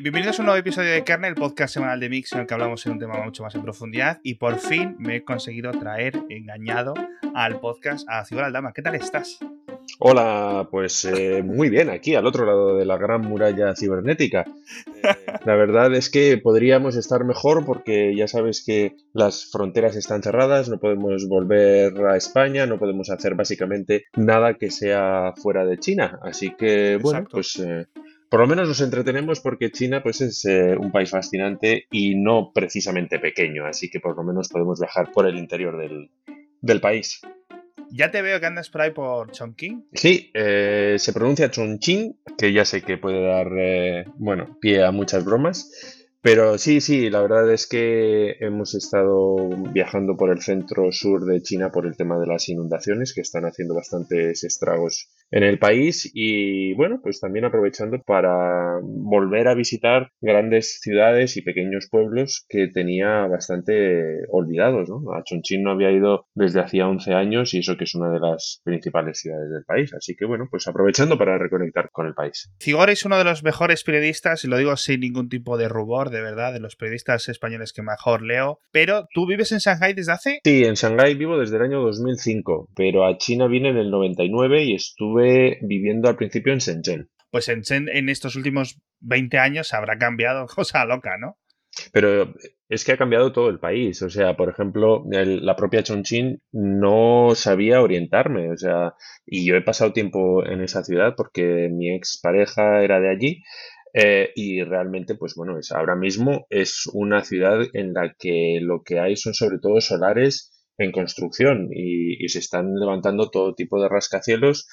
Bienvenidos a un nuevo episodio de Kernel, el podcast semanal de Mix en el que hablamos en un tema mucho más en profundidad y por fin me he conseguido traer engañado al podcast a Ciudad Aldama. ¿Qué tal estás? Hola, pues eh, muy bien, aquí al otro lado de la gran muralla cibernética. La verdad es que podríamos estar mejor porque ya sabes que las fronteras están cerradas, no podemos volver a España, no podemos hacer básicamente nada que sea fuera de China. Así que, bueno, pues eh, por lo menos nos entretenemos porque China pues es eh, un país fascinante y no precisamente pequeño, así que por lo menos podemos viajar por el interior del, país. Ya te veo que andas por ahí por Chongqing. Sí, eh, se pronuncia Chongqing, que ya sé que puede dar, eh, bueno, pie a muchas bromas. Pero sí, sí, la verdad es que hemos estado viajando por el centro sur de China por el tema de las inundaciones que están haciendo bastantes estragos en el país y bueno, pues también aprovechando para volver a visitar grandes ciudades y pequeños pueblos que tenía bastante olvidados, ¿no? A Chongqing no había ido desde hacía 11 años y eso que es una de las principales ciudades del país, así que bueno, pues aprovechando para reconectar con el país. Cigor es uno de los mejores periodistas y lo digo sin ningún tipo de rubor de verdad, de los periodistas españoles que mejor leo. Pero tú vives en Shanghái desde hace... Sí, en Shanghái vivo desde el año 2005, pero a China vine en el 99 y estuve viviendo al principio en Shenzhen. Pues Shenzhen en estos últimos 20 años habrá cambiado cosa loca, ¿no? Pero es que ha cambiado todo el país. O sea, por ejemplo, la propia Chongqing no sabía orientarme. O sea, y yo he pasado tiempo en esa ciudad porque mi ex pareja era de allí. Eh, y realmente, pues bueno, es, ahora mismo es una ciudad en la que lo que hay son sobre todo solares en construcción y, y se están levantando todo tipo de rascacielos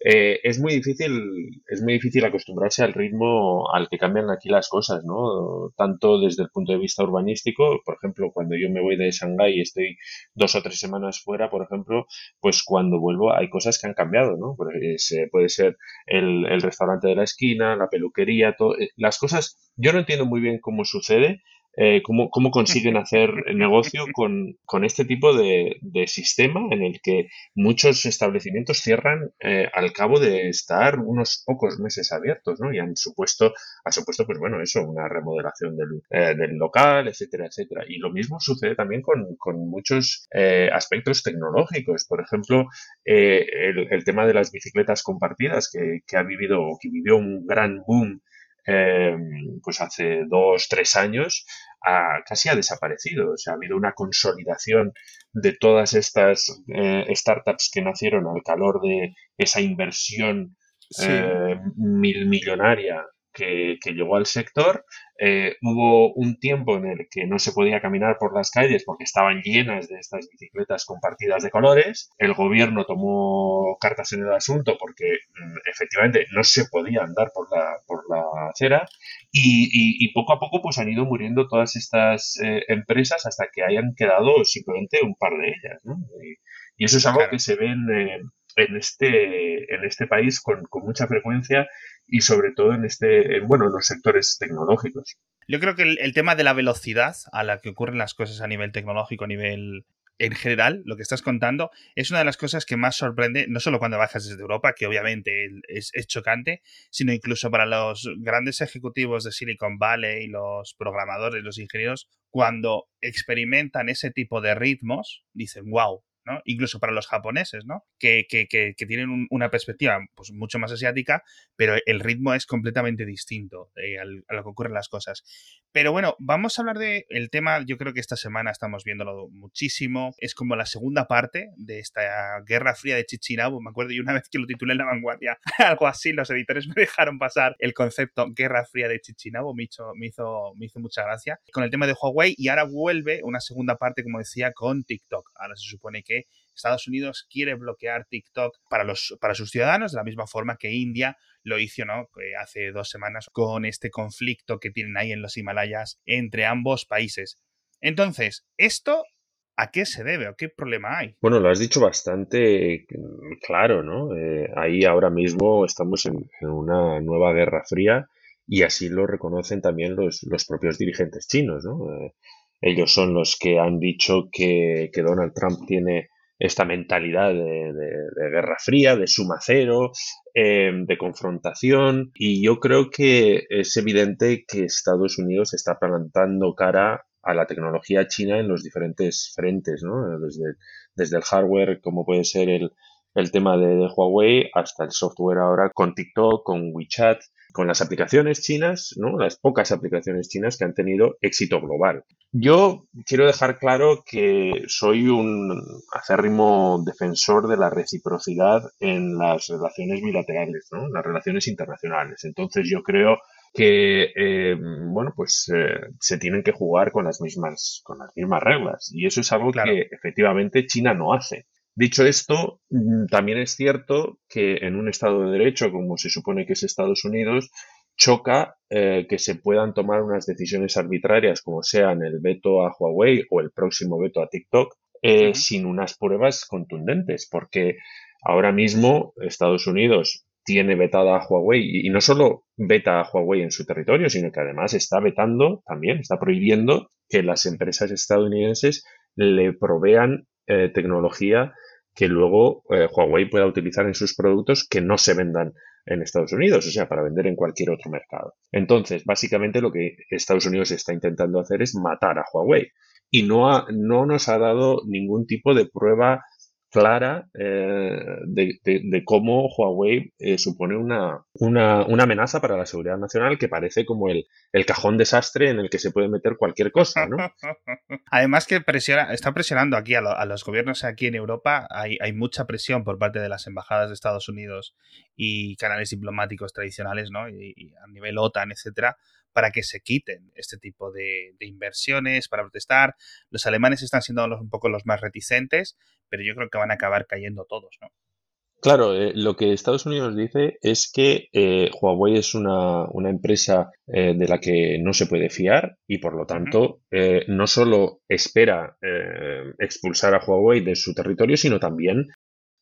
eh, es muy difícil, es muy difícil acostumbrarse al ritmo al que cambian aquí las cosas, ¿no? Tanto desde el punto de vista urbanístico, por ejemplo, cuando yo me voy de Shanghái y estoy dos o tres semanas fuera, por ejemplo, pues cuando vuelvo hay cosas que han cambiado, ¿no? Pues, eh, puede ser el, el, restaurante de la esquina, la peluquería, todo, eh, las cosas, yo no entiendo muy bien cómo sucede, eh, cómo, cómo, consiguen hacer negocio con, con este tipo de, de, sistema en el que muchos establecimientos cierran eh, al cabo de estar unos pocos meses abiertos, ¿no? Y han supuesto, ha supuesto, pues bueno, eso, una remodelación del, eh, del local, etcétera, etcétera. Y lo mismo sucede también con, con muchos aspectos tecnológicos. Por ejemplo, el, el, tema de las bicicletas compartidas que, que ha vivido, que vivió un gran boom pues hace dos, tres años, casi ha desaparecido. O sea, ha habido una consolidación de todas estas eh, startups que nacieron al calor de esa inversión eh, mil millonaria que, llegó al sector. Eh, hubo un tiempo en el que no se podía caminar por las calles porque estaban llenas de estas bicicletas compartidas de colores. El gobierno tomó cartas en el asunto porque mm, efectivamente no se podía andar por la, por la acera. Y, poco a poco pues han ido muriendo todas estas eh, empresas hasta que hayan quedado simplemente un par de ellas. Y, eso es algo que se ve en, eh, en, este, en este país con, con mucha frecuencia y sobre todo en este, bueno, en los sectores tecnológicos. Yo creo que el, tema de la velocidad a la que ocurren las cosas a nivel tecnológico, a nivel en general, lo que estás contando, es una de las cosas que más sorprende, no solo cuando bajas desde Europa, que obviamente es, es, chocante, sino incluso para los grandes ejecutivos de Silicon Valley, los programadores, los ingenieros, cuando experimentan ese tipo de ritmos, dicen, wow, Incluso para los japoneses, ¿no? Que, tienen una perspectiva pues, mucho más asiática, pero el ritmo es completamente distinto eh, a lo que ocurren las cosas. Pero bueno, vamos a hablar del el tema, yo creo que esta semana estamos viéndolo muchísimo, es como la segunda parte de esta Guerra Fría de Chichinabo, me acuerdo, y una vez que lo titulé en La Vanguardia, algo así, los editores me dejaron pasar el concepto Guerra Fría de Chichinabo, me hizo, me hizo, me hizo mucha gracia, con el tema de Huawei, y ahora vuelve una segunda parte, como decía, con TikTok. Ahora se supone que Estados Unidos quiere bloquear TikTok para, los, para sus ciudadanos, de la misma forma que India lo hizo ¿no? hace dos semanas con este conflicto que tienen ahí en los Himalayas entre ambos países. Entonces, ¿esto ¿A qué se debe o qué problema hay? Bueno, lo has dicho bastante claro, ¿no? Eh, ahí ahora mismo estamos en, una nueva guerra fría y así lo reconocen también los, los propios dirigentes chinos, ¿no? Eh, ellos son los que han dicho que, que Donald Trump tiene esta mentalidad de, guerra fría, de suma cero, eh, de confrontación. Y yo creo que es evidente que Estados Unidos está plantando cara a la tecnología china en los diferentes frentes, ¿no? Desde, desde el hardware, como puede ser el, el tema de, Huawei hasta el software ahora con TikTok, con WeChat, con las aplicaciones chinas, ¿no? Las pocas aplicaciones chinas que han tenido éxito global. Yo quiero dejar claro que soy un acérrimo defensor de la reciprocidad en las relaciones bilaterales, ¿no? Las relaciones internacionales. Entonces yo creo que eh, bueno pues eh, se tienen que jugar con las mismas con las mismas reglas y eso es algo que efectivamente China no hace Dicho esto, mm, también es cierto que en un Estado de Derecho, como se supone que es Estados Unidos, choca eh, que se puedan tomar unas decisiones arbitrarias, como sean el veto a Huawei o el próximo veto a TikTok, eh, sin unas pruebas contundentes, porque ahora mismo Estados Unidos tiene vetada a Huawei y, no solo veta a Huawei en su territorio, sino que además está vetando también, está prohibiendo que las empresas estadounidenses le provean eh, tecnología que luego eh, Huawei pueda utilizar en sus productos que no se vendan en Estados Unidos, o sea, para vender en cualquier otro mercado. Entonces, básicamente lo que Estados Unidos está intentando hacer es matar a Huawei y no, no nos ha dado ningún tipo de prueba clara eh, de, cómo Huawei eh, supone una, una, amenaza para la seguridad nacional que parece como el, el, cajón desastre en el que se puede meter cualquier cosa, ¿no? Además que presiona, está presionando aquí a, los gobiernos aquí en Europa, hay, hay, mucha presión por parte de las embajadas de Estados Unidos y canales diplomáticos tradicionales, ¿no? Y, a nivel OTAN, etcétera, para que se quiten este tipo de, de, inversiones, para protestar. Los alemanes están siendo un poco los más reticentes, pero yo creo que van a acabar cayendo todos, ¿no? Claro, eh, lo que Estados Unidos dice es que eh, Huawei es una, empresa eh, de la que no se puede fiar y por lo tanto no solo espera expulsar a Huawei de su territorio, sino también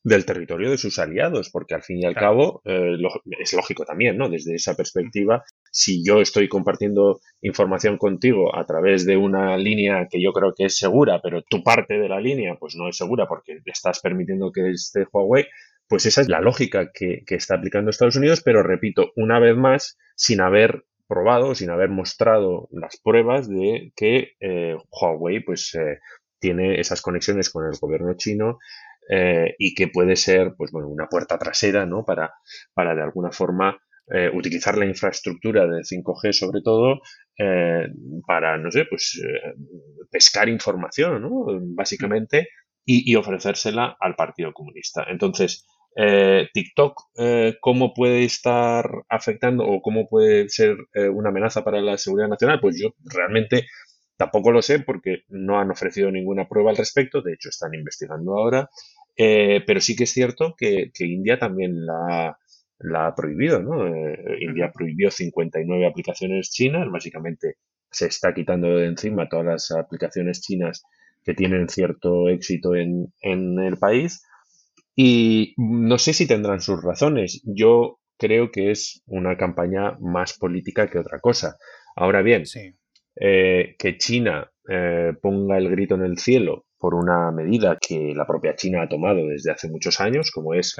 del territorio de sus aliados, porque al fin y al cabo es lógico también, ¿no? Desde esa perspectiva, si yo estoy compartiendo información contigo a través de una línea que yo creo que es segura, pero tu parte de la línea pues no es segura porque estás permitiendo que esté Huawei, pues esa es la lógica que, está aplicando Estados Unidos, pero repito, una vez más, sin haber probado, sin haber mostrado las pruebas de que eh, Huawei pues eh, tiene esas conexiones con el gobierno chino eh, y que puede ser pues bueno una puerta trasera no para para de alguna forma eh, utilizar la infraestructura de 5G sobre todo eh, para, no sé, pues eh, pescar información, ¿no? Básicamente, y, ofrecérsela al Partido Comunista. Entonces, TikTok, ¿cómo puede estar afectando o cómo puede ser una amenaza para la seguridad nacional? Pues yo realmente tampoco lo sé porque no han ofrecido ninguna prueba al respecto, de hecho están investigando ahora, pero sí que es cierto que, que India también la, la ha prohibido, ¿no? Eh, India prohibió 59 aplicaciones chinas, básicamente se está quitando de encima todas las aplicaciones chinas que tienen cierto éxito en, el país y no sé si tendrán sus razones. Yo creo que es una campaña más política que otra cosa. Ahora bien, eh, que China eh, ponga el grito en el cielo por una medida que la propia China ha tomado desde hace muchos años, como es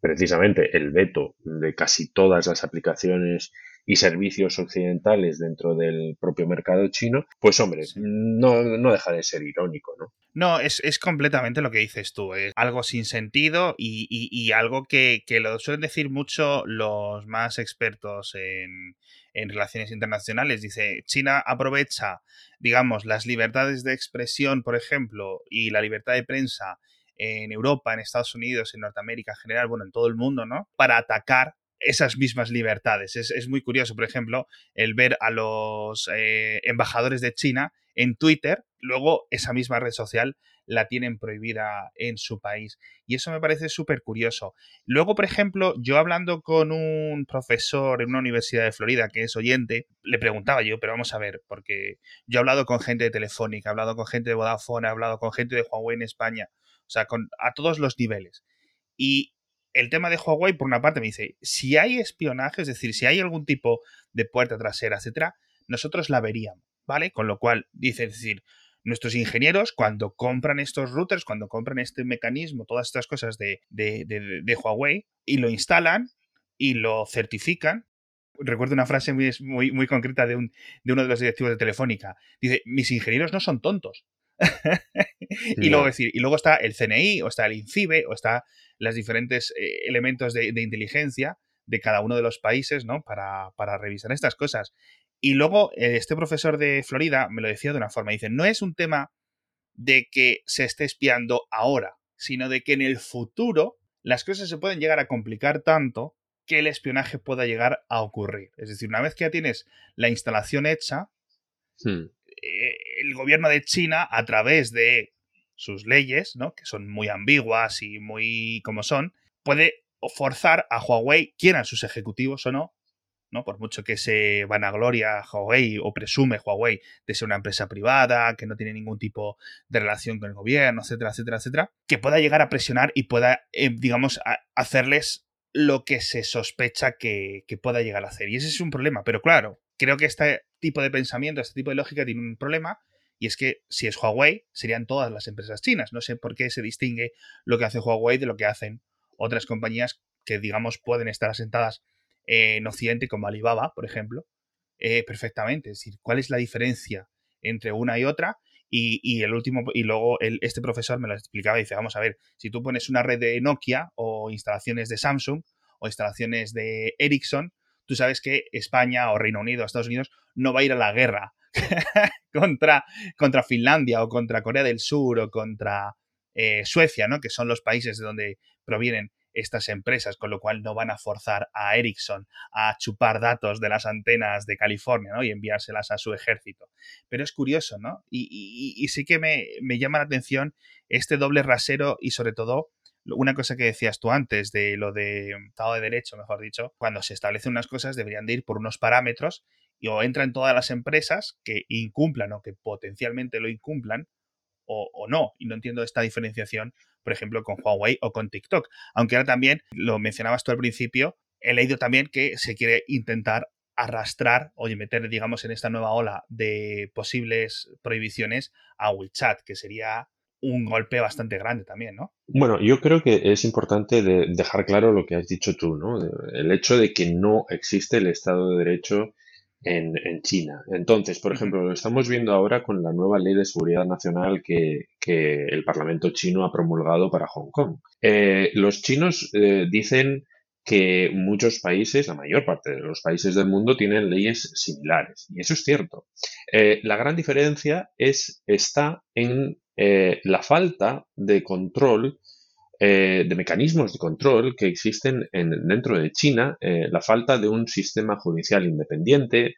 precisamente el veto de casi todas las aplicaciones y servicios occidentales dentro del propio mercado chino, pues hombre, no, no deja de ser irónico, ¿no? No, es, completamente lo que dices tú, es algo sin sentido y, algo que, lo suelen decir mucho los más expertos en, en relaciones internacionales. Dice, China aprovecha, digamos, las libertades de expresión, por ejemplo, y la libertad de prensa en Europa, en Estados Unidos, en Norteamérica en general, bueno, en todo el mundo, ¿no? Para atacar esas mismas libertades. Es, muy curioso, por ejemplo, el ver a los eh, embajadores de China en Twitter, luego esa misma red social la tienen prohibida en su país. Y eso me parece súper curioso. Luego, por ejemplo, yo hablando con un profesor en una universidad de Florida que es oyente, le preguntaba yo, pero vamos a ver, porque yo he hablado con gente de Telefónica, he hablado con gente de Vodafone, he hablado con gente de Huawei en España, o sea, a todos los niveles. Y el tema de Huawei, por una parte, me dice, si hay espionaje, es decir, si hay algún tipo de puerta trasera, etcétera, nosotros la veríamos, ¿vale? Con lo cual, dice, es decir, nuestros ingenieros, cuando compran estos routers, cuando compran este mecanismo, todas estas cosas de, de, Huawei, y lo instalan y lo certifican, recuerdo una frase muy, muy, muy concreta de, un, de, uno de los directivos de Telefónica. Dice, mis ingenieros no son tontos. y, luego, decir, y luego está el CNI, o está el INCIBE, o está los diferentes eh, elementos de, inteligencia de cada uno de los países, ¿no? Para, para revisar estas cosas. Y luego, eh, este profesor de Florida me lo decía de una forma, dice, no es un tema de que se esté espiando ahora, sino de que en el futuro las cosas se pueden llegar a complicar tanto que el espionaje pueda llegar a ocurrir. Es decir, una vez que ya tienes la instalación hecha, hmm. Eh, el gobierno de China, a través de sus leyes, ¿no? que son muy ambiguas y muy como son, puede forzar a Huawei, quieran sus ejecutivos o no, ¿no? Por mucho que se vanagloria Huawei o presume Huawei de ser una empresa privada, que no tiene ningún tipo de relación con el gobierno, etcétera, etcétera, etcétera, que pueda llegar a presionar y pueda, eh, digamos, hacerles lo que se sospecha que, que pueda llegar a hacer. Y ese es un problema. Pero claro, creo que este tipo de pensamiento, este tipo de lógica tiene un problema. Y es que si es Huawei, serían todas las empresas chinas. No sé por qué se distingue lo que hace Huawei de lo que hacen otras compañías que, digamos, pueden estar asentadas en Occidente, como Alibaba, por ejemplo, eh, perfectamente. Es decir, ¿cuál es la diferencia entre una y otra? Y, el último, y luego este profesor me lo explicaba y dice, vamos a ver, si tú pones una red de Nokia o instalaciones de Samsung o instalaciones de Ericsson, tú sabes que España o Reino Unido o Estados Unidos no va a ir a la guerra contra, contra Finlandia o contra Corea del Sur o contra eh, Suecia, ¿no? Que son los países de donde provienen estas empresas, con lo cual no van a forzar a Ericsson a chupar datos de las antenas de California ¿no? y enviárselas a su ejército. Pero es curioso, ¿no? Y, sí que me, llama la atención este doble rasero y sobre todo una cosa que decías tú antes de lo de Estado de Derecho, mejor dicho, cuando se establecen unas cosas deberían de ir por unos parámetros y o entran todas las empresas que incumplan o que potencialmente lo incumplan o, o no. Y no entiendo esta diferenciación por ejemplo, con Huawei o con TikTok. Aunque ahora también, lo mencionabas tú al principio, he leído también que se quiere intentar arrastrar o meter, digamos, en esta nueva ola de posibles prohibiciones a WeChat, que sería un golpe bastante grande también, ¿no? Bueno, yo creo que es importante dejar claro lo que has dicho tú, ¿no? El hecho de que no existe el Estado de Derecho en, en, China. Entonces, por ejemplo, lo estamos viendo ahora con la nueva ley de seguridad nacional que, que el Parlamento chino ha promulgado para Hong Kong. Eh, los chinos eh, dicen que muchos países, la mayor parte de los países del mundo, tienen leyes similares. Y eso es cierto. Eh, la gran diferencia es, está en la falta de control eh, de mecanismos de control que existen en, dentro de China, eh, la falta de un sistema judicial independiente,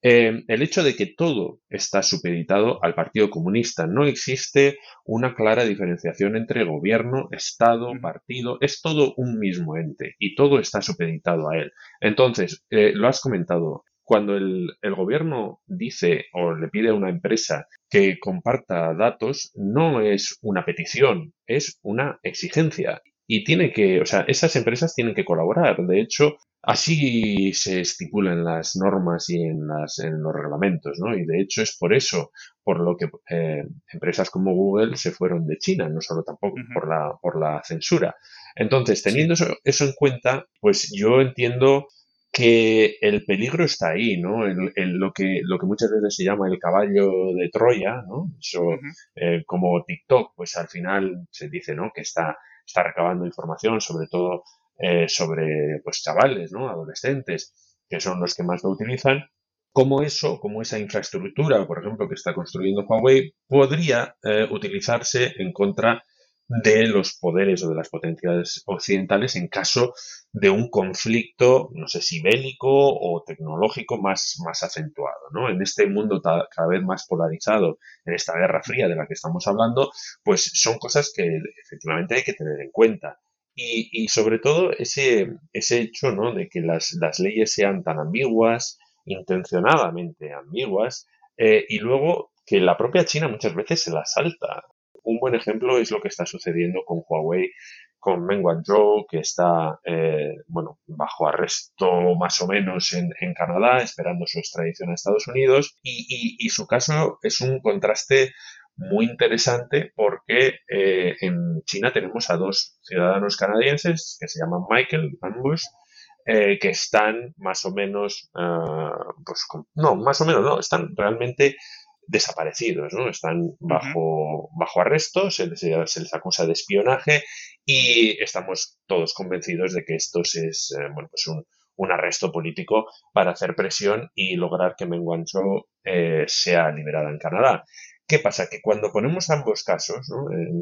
eh, el hecho de que todo está supeditado al Partido Comunista. No existe una clara diferenciación entre gobierno, Estado, partido. Es todo un mismo ente y todo está supeditado a él. Entonces, lo has comentado, cuando el, gobierno dice o le pide a una empresa que comparta datos, no es una petición, es una exigencia. Y tiene que, o sea, esas empresas tienen que colaborar. De hecho, así se estipulan las normas y en, las, en los reglamentos, ¿no? Y de hecho es por eso, por lo que eh, empresas como Google se fueron de China, no solo tampoco por, la, por la censura. Entonces, teniendo eso en cuenta, pues yo entiendo que el peligro está ahí, ¿no? En, lo, que, lo que muchas veces se llama el caballo de Troya, ¿no? Eso, eh, como TikTok, pues al final se dice, ¿no? Que está, está recabando información, sobre todo eh, sobre, pues, chavales, ¿no? Adolescentes, que son los que más lo utilizan. Como eso, como esa infraestructura, por ejemplo, que está construyendo Huawei, podría eh, utilizarse en contra de los poderes o de las potencias occidentales en caso de un conflicto, no sé si bélico o tecnológico más, más acentuado. ¿no? En este mundo cada vez más polarizado, en esta guerra fría de la que estamos hablando, pues son cosas que efectivamente hay que tener en cuenta. Y, sobre todo ese, ese hecho ¿no? de que las, leyes sean tan ambiguas, intencionadamente ambiguas, eh, y luego que la propia China muchas veces se la salta un buen ejemplo es lo que está sucediendo con Huawei, con Meng Wanzhou, que está, eh, bueno, bajo arresto más o menos en, Canadá, esperando su extradición a Estados Unidos. Y, su caso es un contraste muy interesante porque eh, en China tenemos a dos ciudadanos canadienses que se llaman Michael y Van Bush, eh, que están más o menos, ah, pues no, más o menos no, están realmente desaparecidos, ¿no? Están bajo, bajo arresto, se les, se les, acusa de espionaje y estamos todos convencidos de que esto es, eh, bueno, pues un, un, arresto político para hacer presión y lograr que Meng Wanzhou eh, sea liberada en Canadá. ¿Qué pasa? Que cuando ponemos ambos casos,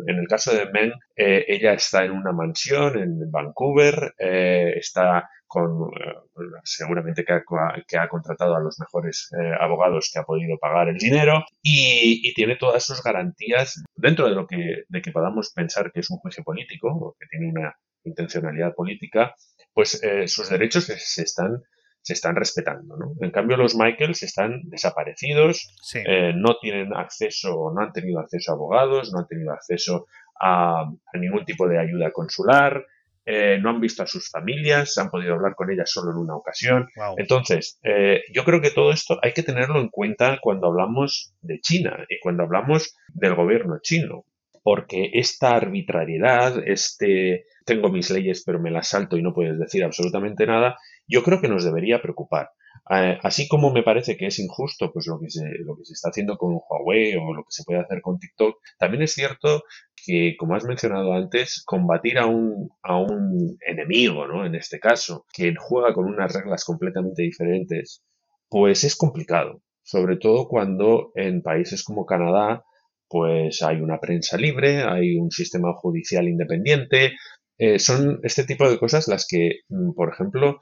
en, el caso de Meng, eh, ella está en una mansión en Vancouver, eh, está con, eh, seguramente que ha, contratado a los mejores abogados que ha podido pagar el dinero y, tiene todas sus garantías dentro de lo que, de que podamos pensar que es un juicio político o que tiene una intencionalidad política, pues sus derechos se, están se están respetando. ¿no? En cambio, los Michaels están desaparecidos, no tienen acceso, no han tenido acceso a abogados, no han tenido acceso a ningún tipo de ayuda consular, eh, no han visto a sus familias, han podido hablar con ellas solo en una ocasión. Entonces, eh, yo creo que todo esto hay que tenerlo en cuenta cuando hablamos de China y cuando hablamos del gobierno chino, porque esta arbitrariedad, este tengo mis leyes pero me las salto y no puedes decir absolutamente nada, yo creo que nos debería preocupar. Eh, así como me parece que es injusto pues lo que, se, lo que se está haciendo con Huawei o lo que se puede hacer con TikTok, también es cierto que, como has mencionado antes, combatir a un, a un enemigo, ¿no? En este caso, que juega con unas reglas completamente diferentes, pues es complicado. Sobre todo cuando en países como Canadá, pues hay una prensa libre, hay un sistema judicial independiente. Eh, son este tipo de cosas las que, mm, por ejemplo,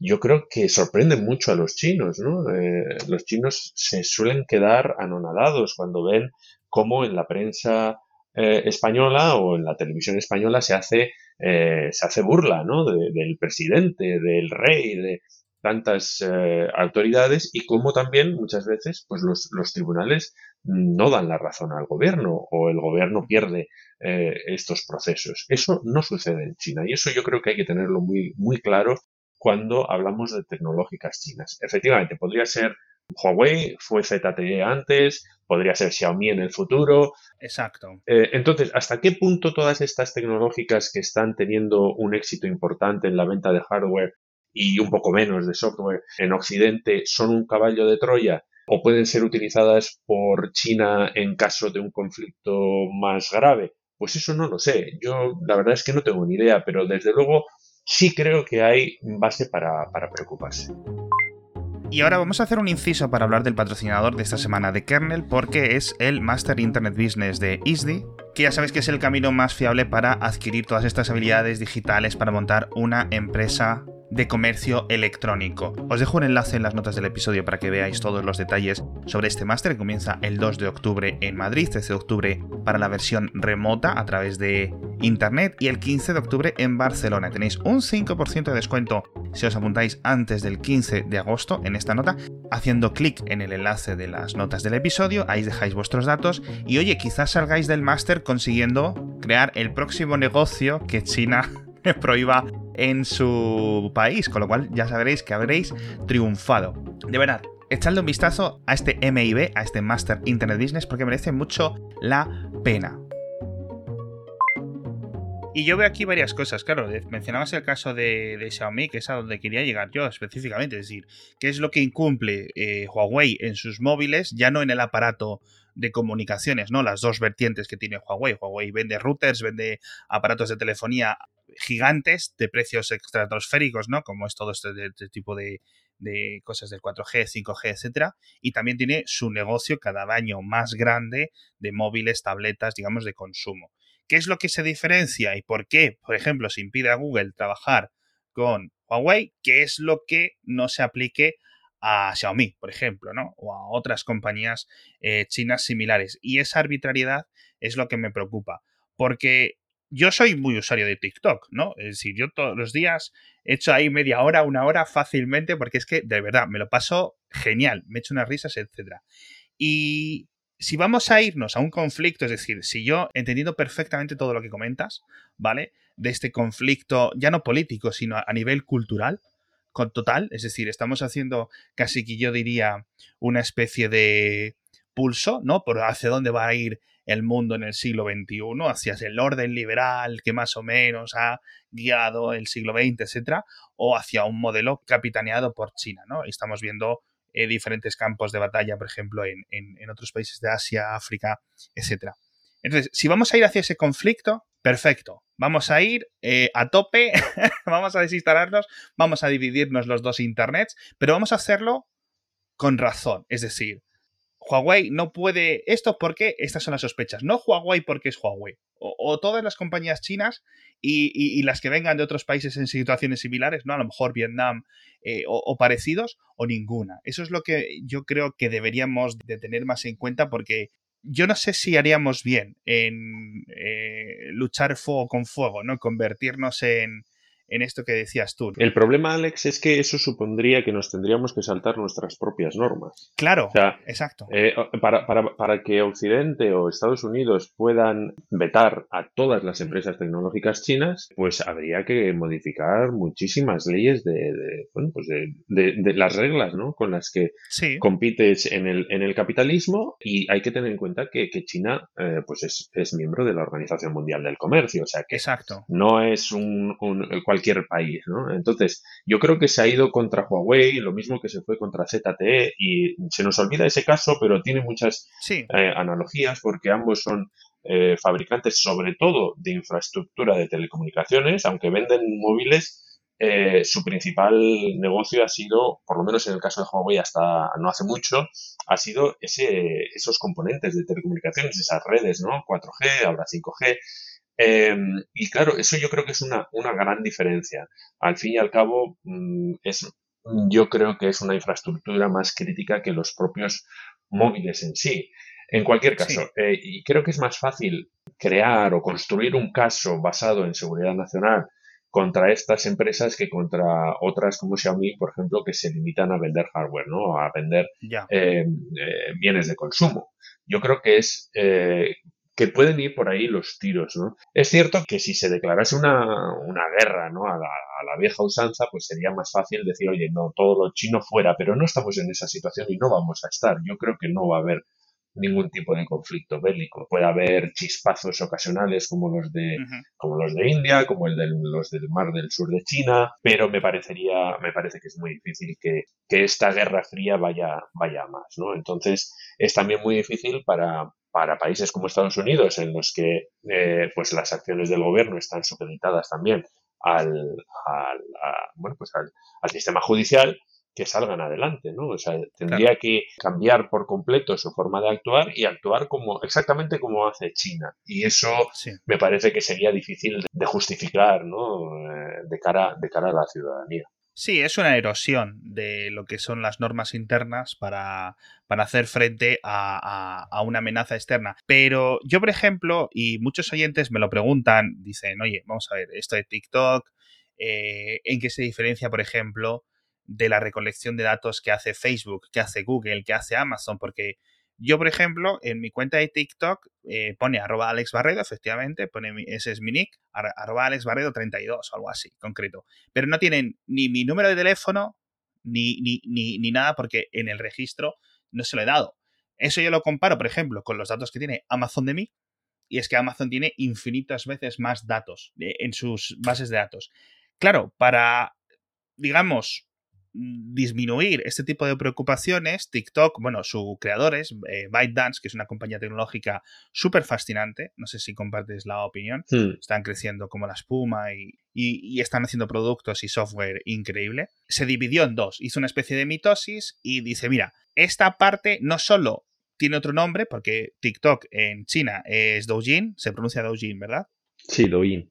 yo creo que sorprenden mucho a los chinos, ¿no? Eh, los chinos se suelen quedar anonadados cuando ven cómo en la prensa eh, española o en la televisión española se hace, eh, se hace burla, ¿no? del presidente, del rey, de tantas autoridades y cómo también muchas veces pues los, los, tribunales no dan la razón al gobierno o el gobierno pierde estos procesos. Eso no sucede en China y eso yo creo que hay que tenerlo muy, muy claro cuando hablamos de tecnológicas chinas. Efectivamente, podría ser Huawei, fue ZTE antes, podría ser Xiaomi en el futuro. Exacto. Eh, entonces, ¿hasta qué punto todas estas tecnológicas que están teniendo un éxito importante en la venta de hardware y un poco menos de software en Occidente son un caballo de Troya o pueden ser utilizadas por China en caso de un conflicto más grave? Pues eso no lo sé. Yo la verdad es que no tengo ni idea, pero desde luego sí creo que hay base para, preocuparse. Y ahora vamos a hacer un inciso para hablar del patrocinador de esta semana de Kernel, porque es el Master Internet Business de ISDI, que ya sabéis que es el camino más fiable para adquirir todas estas habilidades digitales para montar una empresa de comercio electrónico. Os dejo un enlace en las notas del episodio para que veáis todos los detalles sobre este máster que comienza el 2 de octubre en Madrid, 13 de octubre para la versión remota a través de internet y el 15 de octubre en Barcelona. Tenéis un 5% de descuento si os apuntáis antes del 15 de agosto en esta nota, haciendo clic en el enlace de las notas del episodio, ahí dejáis vuestros datos y oye, quizás salgáis del máster consiguiendo crear el próximo negocio que China prohíba en su país, con lo cual ya sabréis que habréis triunfado. De verdad, echadle un vistazo a este MIB, a este Master Internet Business, porque merece mucho la pena. Y yo veo aquí varias cosas, claro, mencionabas el caso de, Xiaomi, que es a donde quería llegar yo específicamente, es decir, qué es lo que incumple eh, Huawei en sus móviles, ya no en el aparato de comunicaciones, ¿no? Las dos vertientes que tiene Huawei. Huawei vende routers, vende aparatos de telefonía gigantes de precios estratosféricos, ¿no? Como es todo este, este tipo de, de cosas del 4G, 5G, etcétera, y también tiene su negocio cada año más grande de móviles, tabletas, digamos, de consumo. ¿Qué es lo que se diferencia y por qué, por ejemplo, se impide a Google trabajar con Huawei? ¿Qué es lo que no se aplique a Xiaomi, por ejemplo, ¿no? O a otras compañías eh, chinas similares. Y esa arbitrariedad es lo que me preocupa, porque yo soy muy usuario de TikTok, ¿no? Es decir, yo todos los días he hecho ahí media hora, una hora fácilmente, porque es que de verdad me lo paso genial, me echo unas risas, etc. Y si vamos a irnos a un conflicto, es decir, si yo, entendiendo perfectamente todo lo que comentas, ¿vale? De este conflicto, ya no político, sino a nivel cultural, con total, es decir, estamos haciendo casi que yo diría una especie de pulso, ¿no? Por hacia dónde va a ir el mundo en el siglo XXI, hacia el orden liberal que más o menos ha guiado el siglo XX, etcétera, o hacia un modelo capitaneado por China, ¿no? Estamos viendo eh, diferentes campos de batalla, por ejemplo, en, en, otros países de Asia, África, etcétera. Entonces, si vamos a ir hacia ese conflicto, perfecto. Vamos a ir eh, a tope, vamos a desinstalarnos, vamos a dividirnos los dos internets, pero vamos a hacerlo con razón. Es decir, Huawei no puede esto porque estas son las sospechas. No Huawei porque es Huawei. O, todas las compañías chinas y, las que vengan de otros países en situaciones similares, ¿no? A lo mejor Vietnam eh, o, parecidos, o ninguna. Eso es lo que yo creo que deberíamos de tener más en cuenta porque yo no sé si haríamos bien en eh, luchar fuego con fuego, ¿no? Convertirnos en, en esto que decías tú. El problema, Alex, es que eso supondría que nos tendríamos que saltar nuestras propias normas. Claro, exacto. Eh, para, para, para, que Occidente o Estados Unidos puedan vetar a todas las empresas tecnológicas chinas, pues habría que modificar muchísimas leyes de, bueno, pues de, las reglas ¿no? con las que compites en el, en el capitalismo y hay que tener en cuenta que, China eh, pues es, es, miembro de la Organización Mundial del Comercio, o sea que exacto. no es un, un cualquier país, ¿no? Entonces, yo creo que se ha ido contra Huawei, lo mismo que se fue contra ZTE, y se nos olvida ese caso, pero tiene muchas eh, analogías porque ambos son eh, fabricantes, sobre todo de infraestructura de telecomunicaciones, aunque venden móviles. Eh, su principal negocio ha sido, por lo menos en el caso de Huawei hasta no hace mucho, ha sido ese, esos componentes de telecomunicaciones, esas redes, ¿no? 4G, ahora 5G, Em, y claro, eso yo creo que es una, una gran diferencia. Al fin y al cabo, mm, es, yo creo que es una infraestructura más crítica que los propios móviles en sí. En cualquier caso, eh, y creo que es más fácil crear o construir un caso basado en seguridad nacional contra estas empresas que contra otras como Xiaomi, por ejemplo, que se limitan a vender hardware, ¿no? A vender eh, eh, bienes de consumo. Yo creo que es que pueden ir por ahí los tiros, ¿no? Es cierto que si se declarase una, guerra, ¿no? A la, vieja usanza, pues sería más fácil decir, oye, no, todo lo chino fuera, pero no estamos en esa situación y no vamos a estar. Yo creo que no va a haber ningún tipo de conflicto bélico. Puede haber chispazos ocasionales como los de, como los de India, como el de los del mar del sur de China, pero me parecería, me parece que es muy difícil que, que esta guerra fría vaya, vaya más, ¿no? Entonces, es también muy difícil para, para países como Estados Unidos, en los que eh, pues las acciones del gobierno están supeditadas también al, al bueno, pues al, sistema judicial, que salgan adelante, ¿no? O sea, tendría que cambiar por completo su forma de actuar y actuar como exactamente como hace China. Y eso me parece que sería difícil de justificar, ¿no? Eh, de cara de cara a la ciudadanía. Sí, es una erosión de lo que son las normas internas para, para hacer frente a, una amenaza externa. Pero yo, por ejemplo, y muchos oyentes me lo preguntan, dicen, oye, vamos a ver, esto de TikTok, eh, ¿en qué se diferencia, por ejemplo, de la recolección de datos que hace Facebook, que hace Google, que hace Amazon? Porque yo, por ejemplo, en mi cuenta de TikTok eh, pone arroba Alex efectivamente, pone ese es mi nick, arroba Alex Barredo 32 o algo así, concreto. Pero no tienen ni mi número de teléfono ni, ni, ni, nada porque en el registro no se lo he dado. Eso yo lo comparo, por ejemplo, con los datos que tiene Amazon de mí, y es que Amazon tiene infinitas veces más datos en sus bases de datos. Claro, para, digamos, disminuir este tipo de preocupaciones, TikTok, bueno, su creador es eh, ByteDance, que es una compañía tecnológica súper fascinante, no sé si compartes la opinión, hmm. están creciendo como la espuma y, y, están haciendo productos y software increíble, se dividió en dos, hizo una especie de mitosis y dice, mira, esta parte no solo tiene otro nombre, porque TikTok en China es Douyin, se pronuncia Douyin, ¿verdad? Sí, Douyin.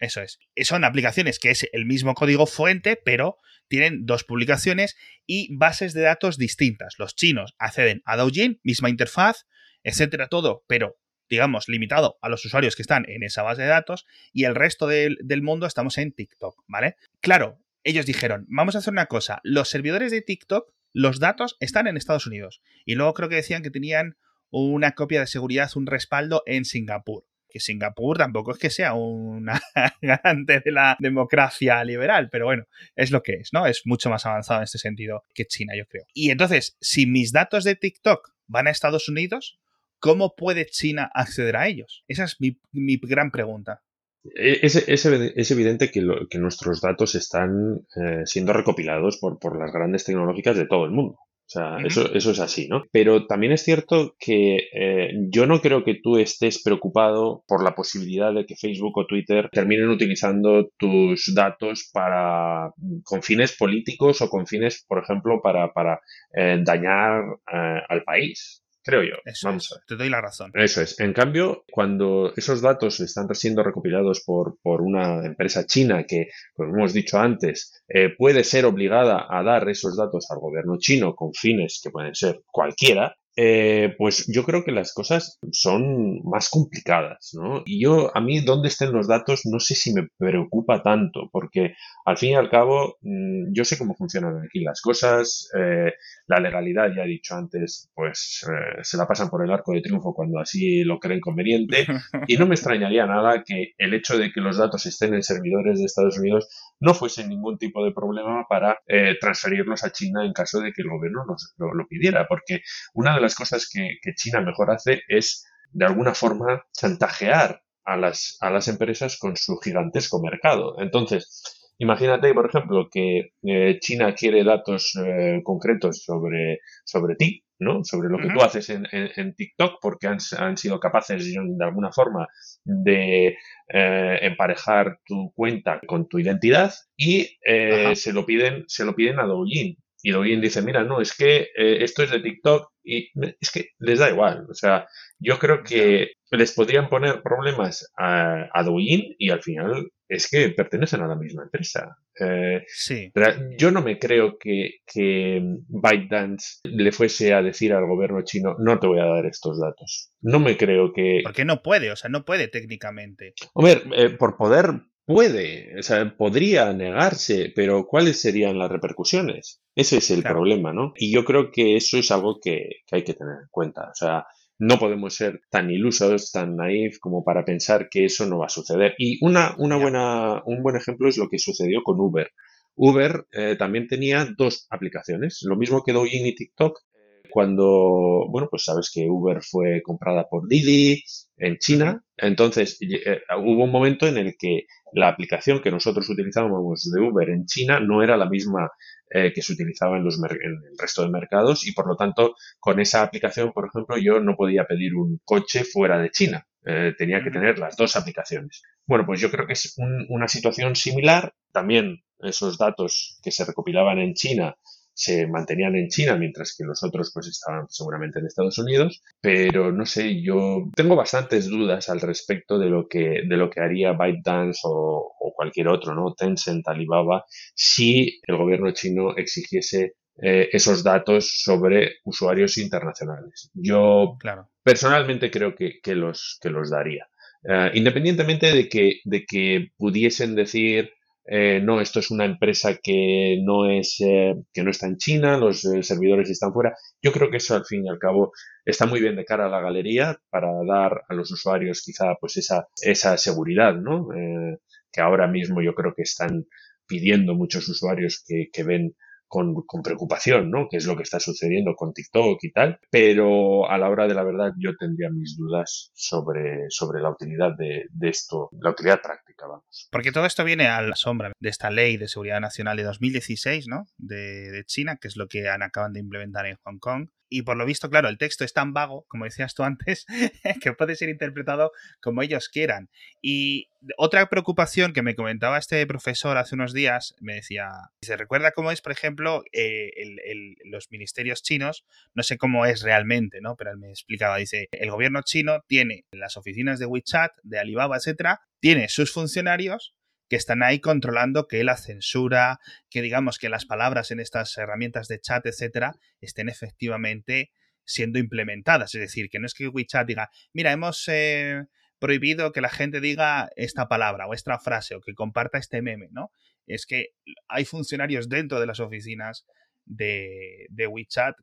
Eso es. Son aplicaciones que es el mismo código fuente, pero tienen dos publicaciones y bases de datos distintas. Los chinos acceden a Douyin, misma interfaz, etcétera, todo, pero digamos, limitado a los usuarios que están en esa base de datos y el resto del, mundo estamos en TikTok, ¿vale? Claro, ellos dijeron, vamos a hacer una cosa, los servidores de TikTok, los datos están en Estados Unidos. Y luego creo que decían que tenían una copia de seguridad, un respaldo en Singapur que Singapur tampoco es que sea una garante de la democracia liberal, pero bueno, es lo que es, ¿no? Es mucho más avanzado en este sentido que China, yo creo. Y entonces, si mis datos de TikTok van a Estados Unidos, ¿cómo puede China acceder a ellos? Esa es mi, gran pregunta. E, es, evidente que, nuestros datos están eh, siendo recopilados por, por las grandes tecnológicas de todo el mundo. O sea, eso, eso es así, ¿no? Pero también es cierto que eh, yo no creo que tú estés preocupado por la posibilidad de que Facebook o Twitter terminen utilizando tus datos para con fines políticos o con fines, por ejemplo, para, para eh, dañar eh, al país creo yo. Vamos Te doy la razón. Eso es. En cambio, cuando esos datos están siendo recopilados por, por una empresa china que, como hemos dicho antes, eh, puede ser obligada a dar esos datos al gobierno chino con fines que pueden ser cualquiera, eh, pues yo creo que las cosas son más complicadas, ¿no? Y yo, a mí, dónde estén los datos, no sé si me preocupa tanto, porque al fin y al cabo, mm, yo sé cómo funcionan aquí las cosas, eh, la legalidad, ya he dicho antes, pues eh, se la pasan por el arco de triunfo cuando así lo creen conveniente, y no me extrañaría nada que el hecho de que los datos estén en servidores de Estados Unidos no fuese ningún tipo de problema para transferirlos a China en caso de que el gobierno nos, lo, lo pidiera, porque una de las cosas que, China mejor hace es, de alguna forma, chantajear a las, a las empresas con su gigantesco mercado. Entonces, imagínate, por ejemplo, que eh, China quiere datos eh, concretos sobre, sobre ti, ¿no? Sobre lo que tú haces en, en, TikTok, porque han, han, sido capaces de alguna forma de eh, emparejar tu cuenta con tu identidad y se lo piden, se lo piden a Douyin. Y Douyin dice, mira, no, es que esto es de TikTok y es que les da igual. O sea, yo creo que les podrían poner problemas a, a Douyin y al final es que pertenecen a la misma empresa. Eh, sí. Yo no me creo que, que ByteDance le fuese a decir al gobierno chino, no te voy a dar estos datos. No me creo que... Porque no puede, o sea, no puede técnicamente. Hombre, eh, por poder puede, o sea, podría negarse, pero ¿cuáles serían las repercusiones? Ese es el problema, ¿no? Y yo creo que eso es algo que, hay que tener en cuenta. O sea, no podemos ser tan ilusos, tan naif como para pensar que eso no va a suceder. Y una, una buena, un buen ejemplo es lo que sucedió con Uber. Uber eh, también tenía dos aplicaciones, lo mismo que Douyin y TikTok. Cuando, bueno, pues sabes que Uber fue comprada por Didi en China, entonces eh, hubo un momento en el que la aplicación que nosotros utilizábamos de Uber en China no era la misma eh, que se utilizaba en, los en el resto de mercados y por lo tanto con esa aplicación, por ejemplo, yo no podía pedir un coche fuera de China. Eh, tenía que tener las dos aplicaciones. Bueno, pues yo creo que es una situación similar. También esos datos que se recopilaban en China se mantenían en China, mientras que los otros pues estaban seguramente en Estados Unidos. Pero no sé, yo tengo bastantes dudas al respecto de lo que, de lo que haría ByteDance o, cualquier otro, ¿no? Tencent, Alibaba, si el gobierno chino exigiese eh, esos datos sobre usuarios internacionales. Yo personalmente creo que, los, que los daría. Eh, independientemente de que, de que pudiesen decir eh, no, esto es una empresa que no es eh, que no está en China, los eh, servidores están fuera. Yo creo que eso al fin y al cabo está muy bien de cara a la galería para dar a los usuarios quizá pues esa, esa seguridad, ¿no? que ahora mismo yo creo que están pidiendo muchos usuarios que, que ven con, preocupación, ¿no? Que es lo que está sucediendo con TikTok y tal. Pero a la hora de la verdad yo tendría mis dudas sobre, sobre la utilidad de, esto, la utilidad práctica, vamos. Porque todo esto viene a la sombra de esta ley de seguridad nacional de 2016, ¿no? De, de China, que es lo que han, acaban de implementar en Hong Kong y por lo visto, claro, el texto es tan vago, como decías tú antes, que puede ser interpretado como ellos quieran. Y otra preocupación que me comentaba este profesor hace unos días, me decía, se recuerda cómo es, por ejemplo, eh, los ministerios chinos, no sé cómo es realmente, ¿no? Pero él me explicaba, dice, el gobierno chino tiene las oficinas de WeChat, de Alibaba, etcétera, tiene sus funcionarios que están ahí controlando que la censura, que digamos que las palabras en estas herramientas de chat, etcétera, estén efectivamente siendo implementadas. Es decir, que no es que WeChat diga, mira, hemos eh, prohibido que la gente diga esta palabra o esta frase o que comparta este meme, ¿no? Es que hay funcionarios dentro de las oficinas de, de WeChat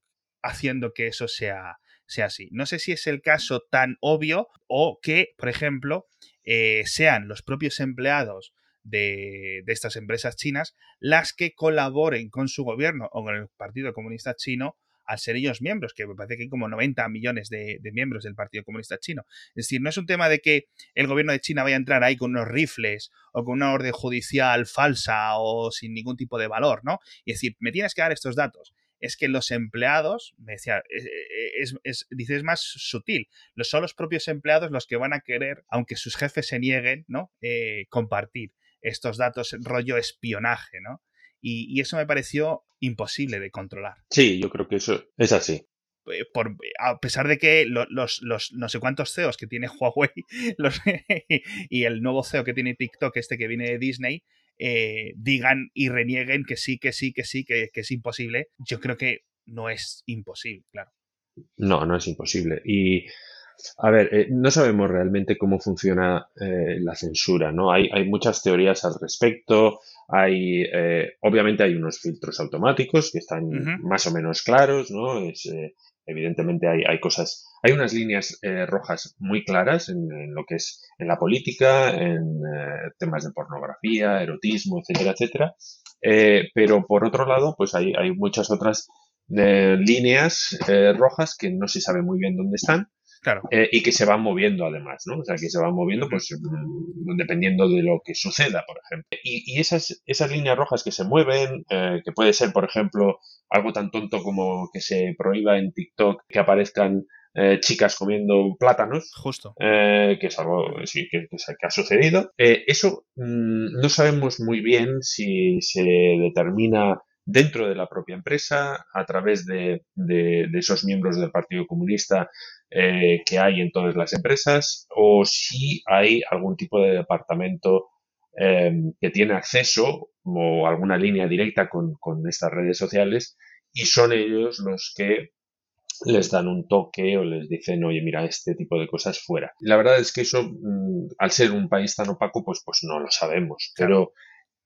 haciendo que eso sea, sea así. No sé si es el caso tan obvio o que, por ejemplo, eh, sean los propios empleados de, estas empresas chinas las que colaboren con su gobierno o con el Partido Comunista Chino al ser ellos miembros, que me parece que hay como 90 millones de, miembros del Partido Comunista Chino. Es decir, no es un tema de que el gobierno de China vaya a entrar ahí con unos rifles o con una orden judicial falsa o sin ningún tipo de valor, ¿no? Y decir, me tienes que dar estos datos es que los empleados, me decía, eh, eh, es, es, dice, es más sutil. Son los propios empleados los que van a querer, aunque sus jefes se nieguen, ¿no? Eh, compartir estos datos, rollo espionaje, ¿no? Y, eso me pareció imposible de controlar. Sí, yo creo que eso es así. Por, a pesar de que los, los, no sé cuántos CEOs que tiene Huawei los, y el nuevo CEO que tiene TikTok, este que viene de Disney, eh, digan y renieguen que sí, que sí, que sí, que, es imposible, yo creo que no es imposible, claro. No, no es imposible. Y, a ver, eh, no sabemos realmente cómo funciona eh, la censura, ¿no? Hay, hay, muchas teorías al respecto. Hay, obviamente hay unos filtros automáticos que están más o menos claros, ¿no? Es, evidentemente hay, hay cosas hay unas líneas eh, rojas muy claras en, lo que es en la política, en eh, temas de pornografía, erotismo, etcétera, etcétera. Eh, pero por otro lado, pues hay, hay muchas otras líneas rojas que no se sabe muy bien dónde están. Claro. y que se van moviendo además, ¿no? O sea, que se van moviendo pues mm, dependiendo de lo que suceda, por ejemplo. Y, esas, esas líneas rojas que se mueven, que puede ser, por ejemplo, algo tan tonto como que se prohíba en TikTok que aparezcan eh, chicas comiendo plátanos. Justo. Eh, que es algo sí, que, ha sucedido. Eh, eso mm, no sabemos muy bien si se determina dentro de la propia empresa, a través de, esos miembros del Partido Comunista que hay en todas las empresas, o si hay algún tipo de departamento que tiene acceso o alguna línea directa con, con estas redes sociales y son ellos los que les dan un toque o les dicen, oye, mira, este tipo de cosas fuera. La verdad es que eso, mm, al ser un país tan opaco, pues, pues no lo sabemos, pero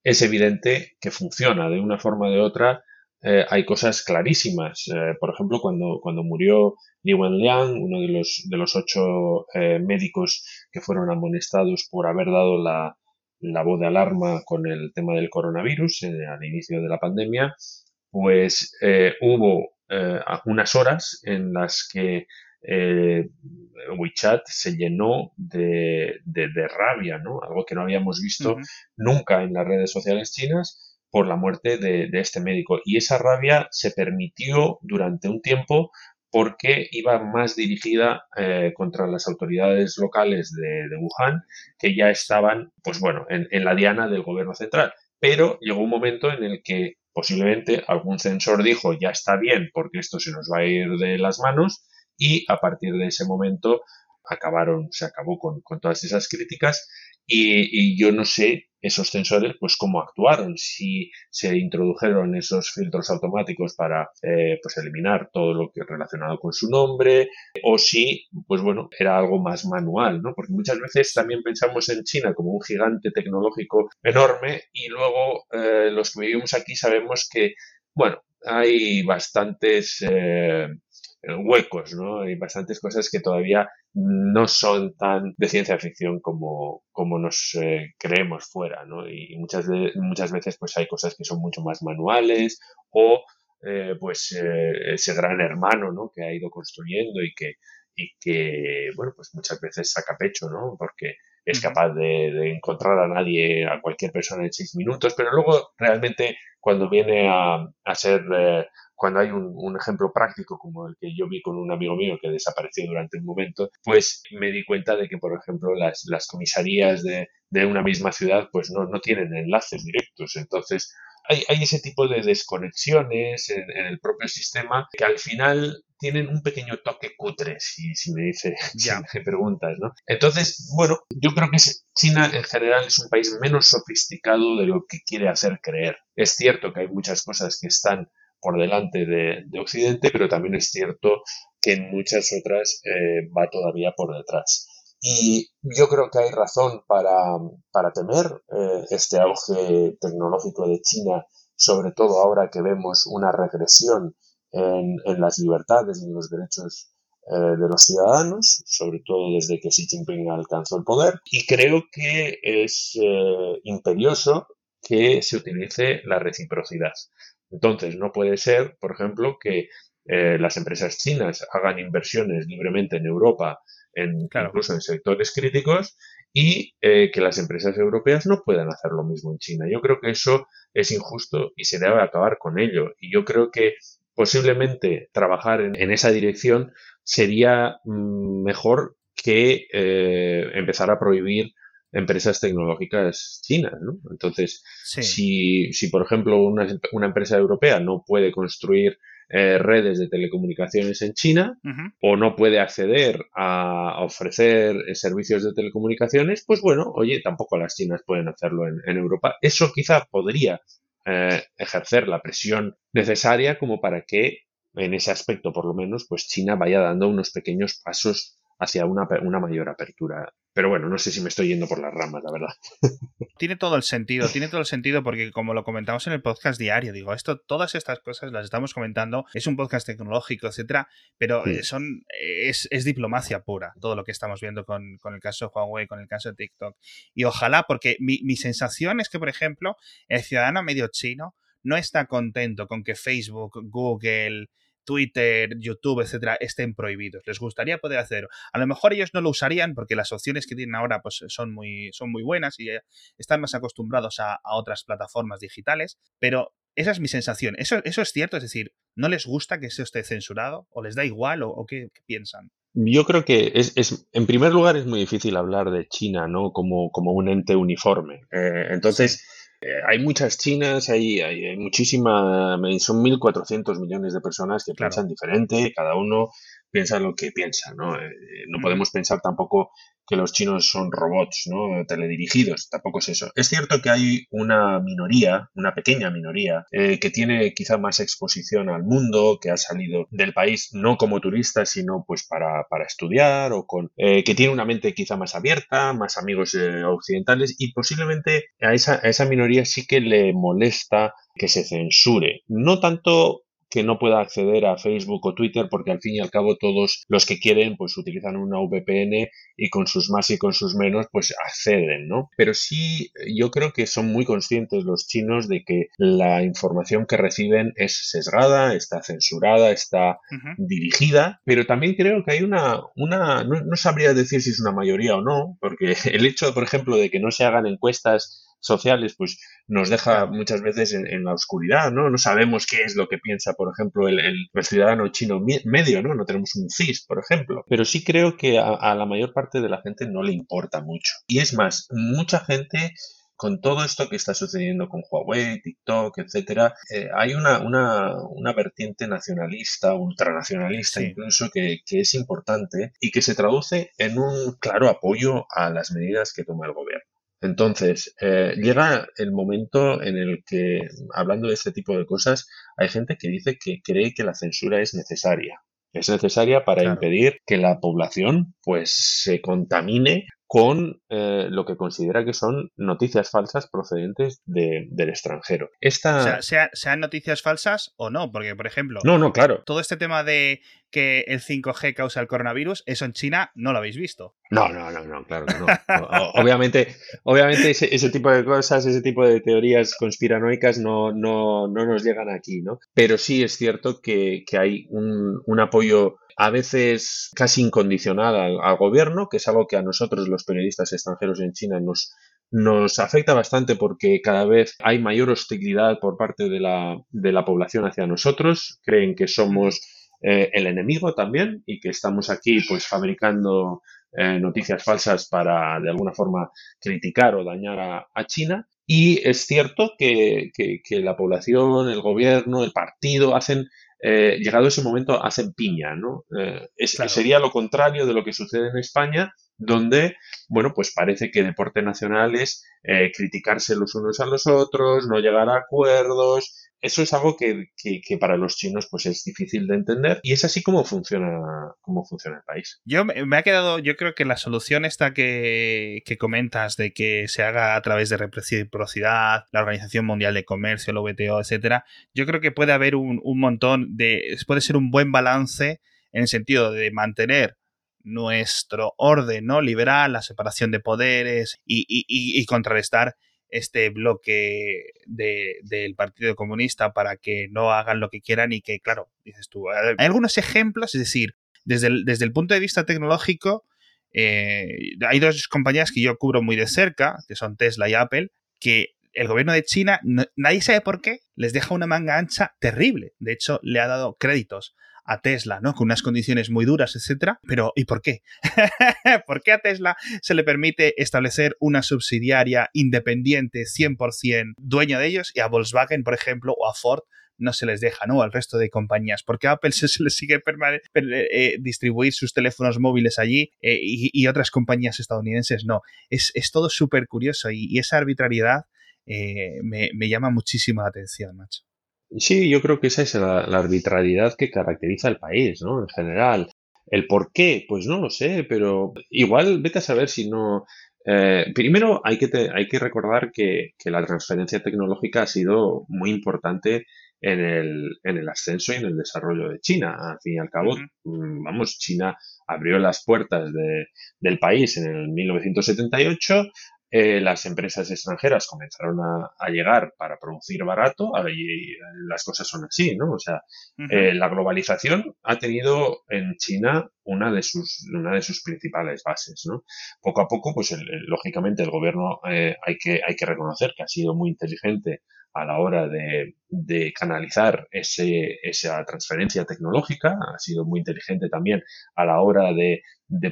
es evidente que funciona de una forma o de otra. Eh, hay cosas clarísimas. Eh, por ejemplo, cuando, cuando murió Li Wenliang, uno de los, de los ocho eh, médicos que fueron amonestados por haber dado la, la voz de alarma con el tema del coronavirus al inicio de la pandemia, pues hubo eh, unas horas en las que eh, WeChat se llenó de, rabia, ¿no? Algo que no habíamos visto nunca en las redes sociales chinas por la muerte de, este médico. Y esa rabia se permitió durante un tiempo porque iba más dirigida eh, contra las autoridades locales de, Wuhan, que ya estaban, pues bueno, en, en la diana del gobierno central. Pero llegó un momento en el que Posiblemente algún censor dijo ya está bien porque esto se nos va a ir de las manos y a partir de ese momento acabaron, se acabó con, todas esas críticas y, yo no sé esos sensores pues cómo actuaron, si se introdujeron esos filtros automáticos para eh, pues eliminar todo lo que relacionado con su nombre o si pues bueno era algo más manual, ¿no? Porque muchas veces también pensamos en China como un gigante tecnológico enorme y luego eh, los que vivimos aquí sabemos que bueno hay bastantes eh, huecos, ¿no? Hay bastantes cosas que todavía no son tan de ciencia ficción como, como nos eh, creemos fuera, ¿no? Y muchas, muchas veces pues hay cosas que son mucho más manuales o eh, pues eh, ese gran hermano, ¿no? Que ha ido construyendo y que, y que, bueno, pues muchas veces saca pecho, ¿no? Porque es capaz de, encontrar a nadie, a cualquier persona en seis minutos, pero luego realmente cuando viene a, a ser cuando hay un, ejemplo práctico como el que yo vi con un amigo mío que desapareció durante un momento, pues me di cuenta de que, por ejemplo, las, las comisarías de, de, una misma ciudad pues no, no tienen enlaces directos. Entonces, hay, hay ese tipo de desconexiones en, el propio sistema que al final tienen un pequeño toque cutre, si, si me dice, ya. me preguntas, ¿no? Entonces, bueno, yo creo que China en general es un país menos sofisticado de lo que quiere hacer creer. Es cierto que hay muchas cosas que están por delante de, Occidente, pero también es cierto que en muchas otras eh, va todavía por detrás. Y yo creo que hay razón para, temer eh, este auge tecnológico de China, sobre todo ahora que vemos una regresión en, las libertades y en los derechos eh, de los ciudadanos, sobre todo desde que Xi Jinping alcanzó el poder. Y creo que es imperioso que se utilice la reciprocidad. Entonces, no puede ser, por ejemplo, que eh, las empresas chinas hagan inversiones libremente en Europa, en, incluso en sectores críticos, y eh, que las empresas europeas no puedan hacer lo mismo en China. Yo creo que eso es injusto y se debe acabar con ello. Y yo creo que posiblemente trabajar en, esa dirección sería mm, mejor que eh, empezar a prohibir empresas tecnológicas chinas, ¿no? Entonces, si, si, por ejemplo, una, una, empresa europea no puede construir eh, redes de telecomunicaciones en China o no puede acceder a, ofrecer eh, servicios de telecomunicaciones, pues bueno, oye, tampoco las chinas pueden hacerlo en, Europa. Eso quizá podría eh, ejercer la presión necesaria como para que en ese aspecto, por lo menos, pues China vaya dando unos pequeños pasos hacia una, una mayor apertura pero bueno, no sé si me estoy yendo por las ramas, la verdad. Tiene todo el sentido, tiene todo el sentido porque como lo comentamos en el podcast diario, digo, esto, todas estas cosas las estamos comentando, es un podcast tecnológico, etcétera, pero eh, son, es, diplomacia pura, todo lo que estamos viendo con, el caso de Huawei, con el caso de TikTok. Y ojalá, porque mi, mi sensación es que, por ejemplo, el ciudadano medio chino no está contento con que Facebook, Google, Twitter, YouTube, etcétera, estén prohibidos. Les gustaría poder hacer. A lo mejor ellos no lo usarían porque las opciones que tienen ahora pues, son, muy, son muy buenas y eh, están más acostumbrados a, otras plataformas digitales, pero esa es mi sensación. Eso, eso es cierto, es decir, ¿no les gusta que eso esté censurado? ¿O les da igual? ¿O, qué, piensan? Yo creo que es, es, en primer lugar, es muy difícil hablar de China, ¿no? Como, como un ente uniforme. Eh, entonces, hay muchas chinas, hay, hay, muchísima, son 1.400 millones de personas que piensan diferente, cada uno piensa lo que piensa, ¿no? Eh, no podemos pensar tampoco que los chinos son robots, ¿no? Teledirigidos, tampoco es eso. Es cierto que hay una minoría, una pequeña minoría, eh, que tiene quizá más exposición al mundo, que ha salido del país no como turista, sino pues para, para estudiar o con, eh, que tiene una mente quizá más abierta, más amigos occidentales y posiblemente a esa, a esa minoría sí que le molesta que se censure. No tanto que no pueda acceder a Facebook o Twitter porque al fin y al cabo todos los que quieren pues utilizan una VPN y con sus más y con sus menos pues acceden, ¿no? Pero sí yo creo que son muy conscientes los chinos de que la información que reciben es sesgada, está censurada, está dirigida, pero también creo que hay una, una no, no sabría decir si es una mayoría o no, porque el hecho, por ejemplo, de que no se hagan encuestas sociales, pues nos deja muchas veces en, la oscuridad, ¿no? No sabemos qué es lo que piensa, por ejemplo, el, ciudadano chino medio, ¿no? No tenemos un CIS, por ejemplo. Pero sí creo que a, la mayor parte de la gente no le importa mucho. Y es más, mucha gente con todo esto que está sucediendo con Huawei, TikTok, etcétera, eh, hay una, una, una, vertiente nacionalista, ultranacionalista incluso, que, que, es importante y que se traduce en un claro apoyo a las medidas que toma el gobierno. Entonces, eh, llega el momento en el que, hablando de este tipo de cosas, hay gente que dice que cree que la censura es necesaria. Es necesaria para impedir que la población pues se contamine con eh, lo que considera que son noticias falsas procedentes del extranjero. Esta... O sea, sean noticias falsas o no, porque, por ejemplo, no, no, claro. todo este tema de que el 5G causa el coronavirus, eso en China no lo habéis visto. No, no, no, no claro que no. obviamente, obviamente ese, tipo de cosas, ese tipo de teorías conspiranoicas no, no, no nos llegan aquí, ¿no? Pero sí es cierto que, hay un, un apoyo a veces casi incondicional al, gobierno, que es algo que a nosotros los periodistas extranjeros en China nos, nos afecta bastante porque cada vez hay mayor hostilidad por parte de la, de la población hacia nosotros, creen que somos eh, el enemigo también y que estamos aquí pues fabricando eh, noticias falsas para de alguna forma criticar o dañar a, China. Y es cierto que, que, la población, el gobierno, el partido hacen eh, llegado ese momento hacen piña, ¿no? Eh, sería lo contrario de lo que sucede en España, donde, bueno, pues parece que deporte nacional es criticarse los unos a los otros, no llegar a acuerdos, eso es algo que, para los chinos pues es difícil de entender y es así como funciona, como funciona el país. Yo me ha quedado, yo creo que la solución esta que, comentas de que se haga a través de reciprocidad, la Organización Mundial de Comercio, el WTO, etcétera, yo creo que puede haber un, montón de, puede ser un buen balance en el sentido de mantener nuestro orden no liberal, la separación de poderes y, y contrarrestar este bloque del Partido Comunista para que no hagan lo que quieran y que, claro, dices tú, hay algunos ejemplos, es decir, desde el, desde el punto de vista tecnológico, eh, hay dos compañías que yo cubro muy de cerca, que son Tesla y Apple, que el gobierno de China, nadie sabe por qué, les deja una manga ancha terrible. De hecho, le ha dado créditos a Tesla, ¿no? Con unas condiciones muy duras, etcétera. Pero, ¿y por qué? ¿Por qué a Tesla se le permite establecer una subsidiaria independiente, 100% dueña de ellos, y a Volkswagen, por ejemplo, o a Ford no se les deja, ¿no? Al resto de compañías. Porque a Apple se, les sigue eh, distribuir sus teléfonos móviles allí eh, y, otras compañías estadounidenses no. Es, todo súper curioso y, esa arbitrariedad eh, me, llama muchísimo la atención, macho. Sí, yo creo que esa es la, arbitrariedad que caracteriza al país, ¿no? En general. ¿El por qué? Pues no lo sé, pero igual vete a saber si no... primero hay que, hay que recordar que, que, la transferencia tecnológica ha sido muy importante en el, en el ascenso y en el desarrollo de China. Al fin y al cabo, mm, vamos, China abrió las puertas de, del país en el 1978. Eh, las empresas extranjeras comenzaron a, llegar para producir barato y las cosas son así, ¿no? O sea, eh, la globalización ha tenido en China una de sus, una de sus principales bases, ¿no? Poco a poco, pues lógicamente el gobierno eh, hay, que, hay que reconocer que ha sido muy inteligente a la hora de, canalizar ese, esa transferencia tecnológica, ha sido muy inteligente también a la hora de,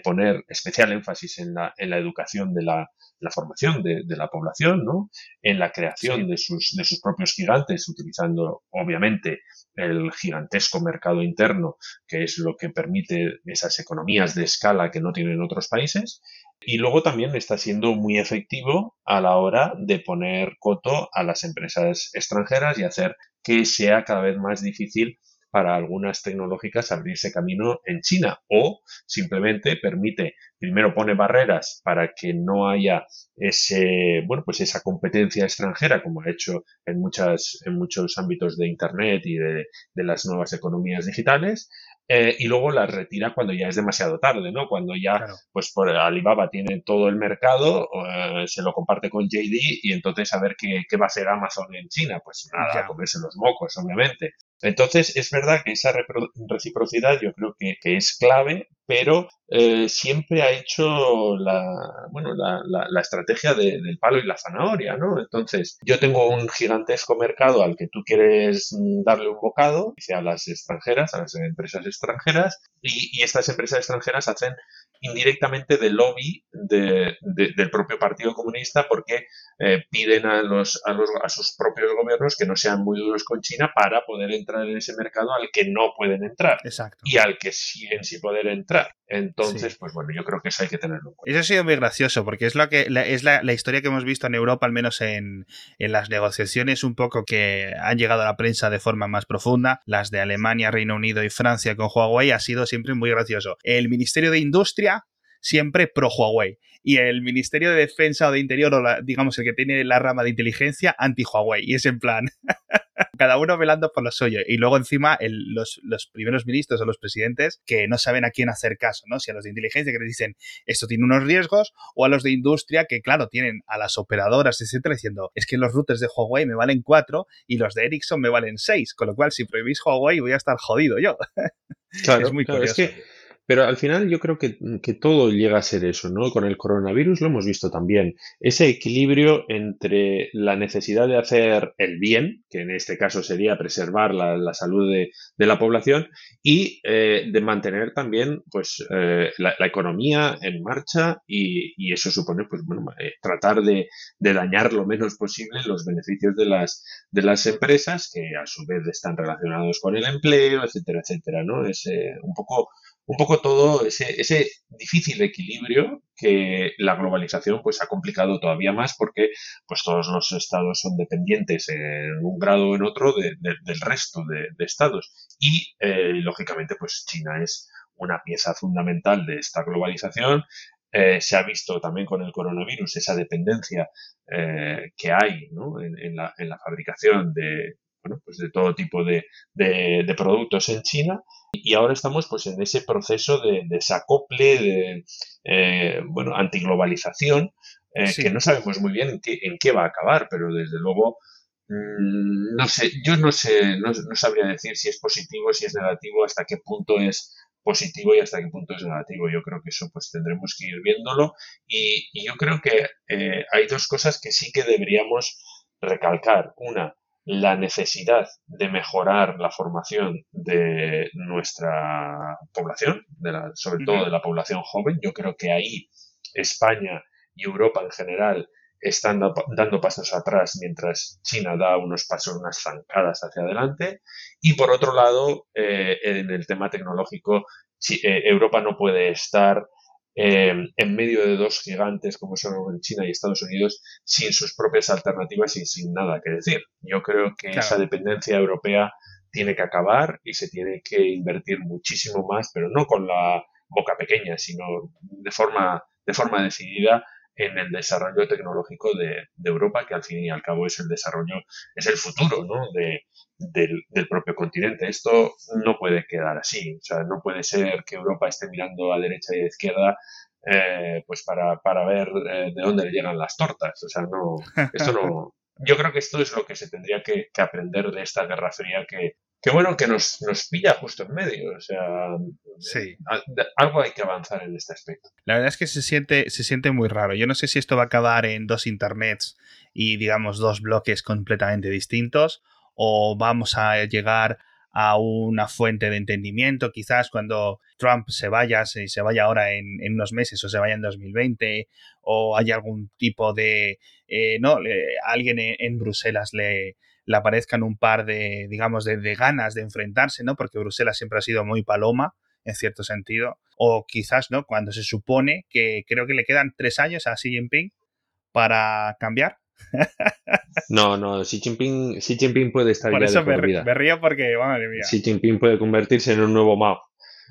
poner especial énfasis en la, en la educación de la, la formación de, la población, ¿no? en la creación de, sus, de sus propios gigantes, utilizando obviamente el gigantesco mercado interno, que es lo que permite esas economías de escala que no tienen otros países, y luego también está siendo muy efectivo a la hora de poner coto a las empresas extranjeras y hacer que sea cada vez más difícil para algunas tecnológicas abrirse camino en China. O simplemente permite, primero pone barreras para que no haya ese, bueno, pues esa competencia extranjera como ha hecho en muchas, en muchos ámbitos de Internet y de, de las nuevas economías digitales eh, y luego las retira cuando ya es demasiado tarde, ¿no? Cuando ya, pues por Alibaba tiene todo el mercado, eh, se lo comparte con JD y entonces a ver qué, qué va a hacer Amazon en China, pues nada, comerse los mocos, obviamente. Entonces, es verdad que esa reciprocidad yo creo que, es clave, pero eh, siempre ha hecho la, bueno, la, la, estrategia del palo y la zanahoria, ¿no? Entonces, yo tengo un gigantesco mercado al que tú quieres mm, darle un bocado, a las extranjeras, a las empresas extranjeras, y estas empresas extranjeras hacen indirectamente de lobby de, del propio Partido Comunista porque eh, piden a, los, a, los, a sus propios gobiernos que no sean muy duros con China para poder entrar en ese mercado al que no pueden entrar y al que siguen sin poder entrar. Entonces, pues bueno, yo creo que eso hay que tenerlo en cuenta. Eso ha sido muy gracioso porque es, lo que, es la, la, historia que hemos visto en Europa, al menos en, en las negociaciones un poco que han llegado a la prensa de forma más profunda, las de Alemania, Reino Unido y Francia con Huawei, ha sido siempre muy gracioso. El Ministerio de Industria siempre pro Huawei. Y el Ministerio de Defensa o de Interior, o digamos el que tiene la rama de inteligencia, anti-Huawei. Y es en plan, cada uno velando por lo suyo. Y luego encima los, primeros ministros o los presidentes que no saben a quién hacer caso, ¿no? Si a los de inteligencia que les dicen esto tiene unos riesgos, o a los de industria que, claro, tienen a las operadoras, etcétera, diciendo es que los routers de Huawei me valen cuatro y los de Ericsson me valen seis. Con lo cual, si prohibís Huawei, voy a estar jodido yo. Claro, es muy curioso. Pero al final yo creo que, todo llega a ser eso, ¿no? Con el coronavirus lo hemos visto también. Ese equilibrio entre la necesidad de hacer el bien, que en este caso sería preservar la, salud de, la población, y eh, de mantener también pues, eh, la, economía en marcha y, eso supone pues, bueno, eh, tratar de, dañar lo menos posible los beneficios de las, de las empresas que a su vez están relacionados con el empleo, etcétera, etcétera, ¿no? Es un poco un poco todo ese, ese difícil equilibrio que la globalización pues ha complicado todavía más porque pues todos los estados son dependientes en un grado o en otro del resto de, estados. Y eh, lógicamente pues China es una pieza fundamental de esta globalización. Eh, se ha visto también con el coronavirus esa dependencia eh, que hay ¿no? en, la, en, la, fabricación de, bueno, pues de todo tipo de, de, productos en China y ahora estamos pues en ese proceso de desacople, de eh, bueno, antiglobalización, eh, que no sabemos muy bien en qué, en qué va a acabar, pero desde luego mm, no sé, yo no sé, no, sabría decir si es positivo, si es negativo, hasta qué punto es positivo y hasta qué punto es negativo. Yo creo que eso pues tendremos que ir viéndolo y, yo creo que eh, hay dos cosas que sí que deberíamos recalcar. Una, la necesidad de mejorar la formación de nuestra población, sobre todo de la población joven. Yo creo que ahí España y Europa en general están dando pasos atrás mientras China da unos pasos, unas zancadas hacia adelante. Y por otro lado, eh, en el tema tecnológico, eh, Europa no puede estar eh, en medio de dos gigantes como son China y Estados Unidos sin sus propias alternativas y sin nada que decir. Yo creo que esa dependencia europea tiene que acabar y se tiene que invertir muchísimo más, pero no con la boca pequeña, sino de forma, de forma decidida en el desarrollo tecnológico de, Europa, que al fin y al cabo es el desarrollo, es el futuro ¿no? de, del, propio continente. Esto no puede quedar así. O sea, no puede ser que Europa esté mirando a derecha y a izquierda eh, pues para, para ver eh, de dónde le llegan las tortas. O sea, no, esto no. Yo creo que esto es lo que se tendría que, aprender de esta Guerra Fría que, que bueno, que nos, nos pilla justo en medio. O sea, sí. algo hay que avanzar en este aspecto. La verdad es que se siente, se siente muy raro. Yo no sé si esto va a acabar en dos internets y, digamos, dos bloques completamente distintos o vamos a llegar a una fuente de entendimiento, quizás cuando Trump se vaya, si se vaya ahora en, unos meses o se vaya en 2020, o hay algún tipo de, eh, no, alguien en, Bruselas le, le, aparezcan un par de, digamos, de, de, ganas de enfrentarse, ¿no? Porque Bruselas siempre ha sido muy paloma, en cierto sentido, o quizás, ¿no? Cuando se supone que creo que le quedan tres años a Xi Jinping para cambiar, no, no, Xi Jinping, Xi Jinping puede estar por eso me, vida. me, río porque, madre mía. Xi Jinping puede convertirse en un nuevo Mao.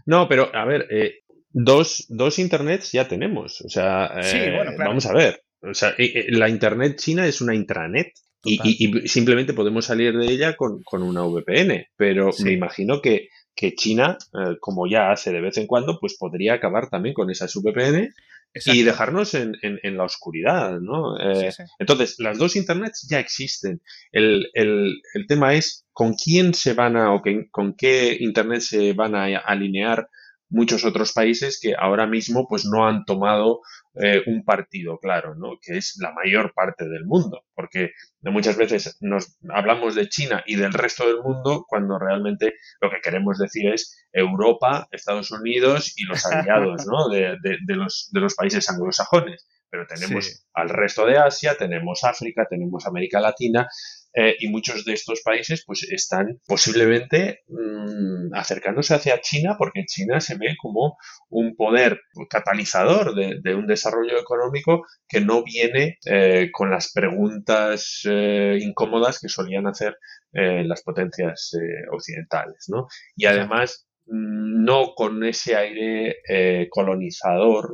No, pero a ver, eh, dos, dos internets ya tenemos. O sea, eh, vamos a ver. O sea, la internet china es una intranet. Y, simplemente podemos salir de ella con, una VPN. Pero me imagino que, que China, eh, como ya hace de vez en cuando, pues podría acabar también con esas VPN y dejarnos en, en, la oscuridad, ¿no? Eh, entonces, las dos internets ya existen. El, el, el, tema es con quién se van a, o con qué internet se van a alinear muchos otros países que ahora mismo pues no han tomado eh, un partido claro, ¿no? que es la mayor parte del mundo, porque muchas veces nos hablamos de China y del resto del mundo cuando realmente lo que queremos decir es Europa, Estados Unidos y los aliados ¿no? de, de, los, de los países anglosajones. Pero tenemos al resto de Asia, tenemos África, tenemos América Latina eh, y muchos de estos países pues están posiblemente mm, acercándose hacia China porque China se ve como un poder catalizador de, un desarrollo económico que no viene eh, con las preguntas eh, incómodas que solían hacer las potencias occidentales, ¿no? Y además no con ese aire eh, colonizador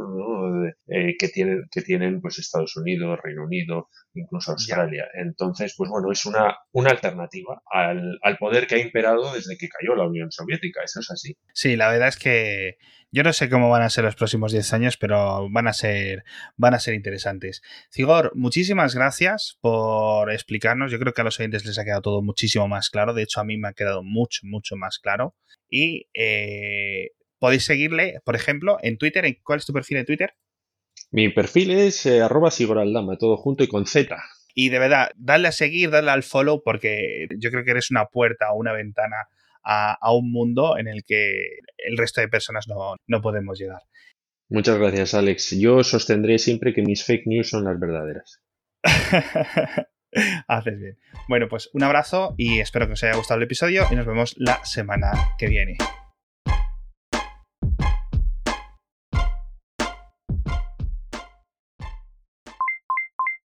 eh, que tienen que tienen pues Estados Unidos, Reino Unido, incluso Australia. Entonces, pues bueno, es una, una alternativa al, al, poder que ha imperado desde que cayó la Unión Soviética. Eso es así. Sí, la verdad es que yo no sé cómo van a ser los próximos 10 años, pero van a ser, van a ser interesantes. Cigor, muchísimas gracias por explicarnos. Yo creo que a los oyentes les ha quedado todo muchísimo más claro. De hecho, a mí me ha quedado mucho, mucho más claro. Y eh, podéis seguirle, por ejemplo, en Twitter. ¿Cuál es tu perfil en Twitter? Mi perfil es eh, arroba sigoraldama, todo junto y con Z. Y de verdad, dale a seguir, dale al follow, porque yo creo que eres una puerta o una ventana a, un mundo en el que el resto de personas no, no podemos llegar. Muchas gracias, Alex. Yo sostendré siempre que mis fake news son las verdaderas. Haces bien. Bueno, pues un abrazo y espero que os haya gustado el episodio y nos vemos la semana que viene.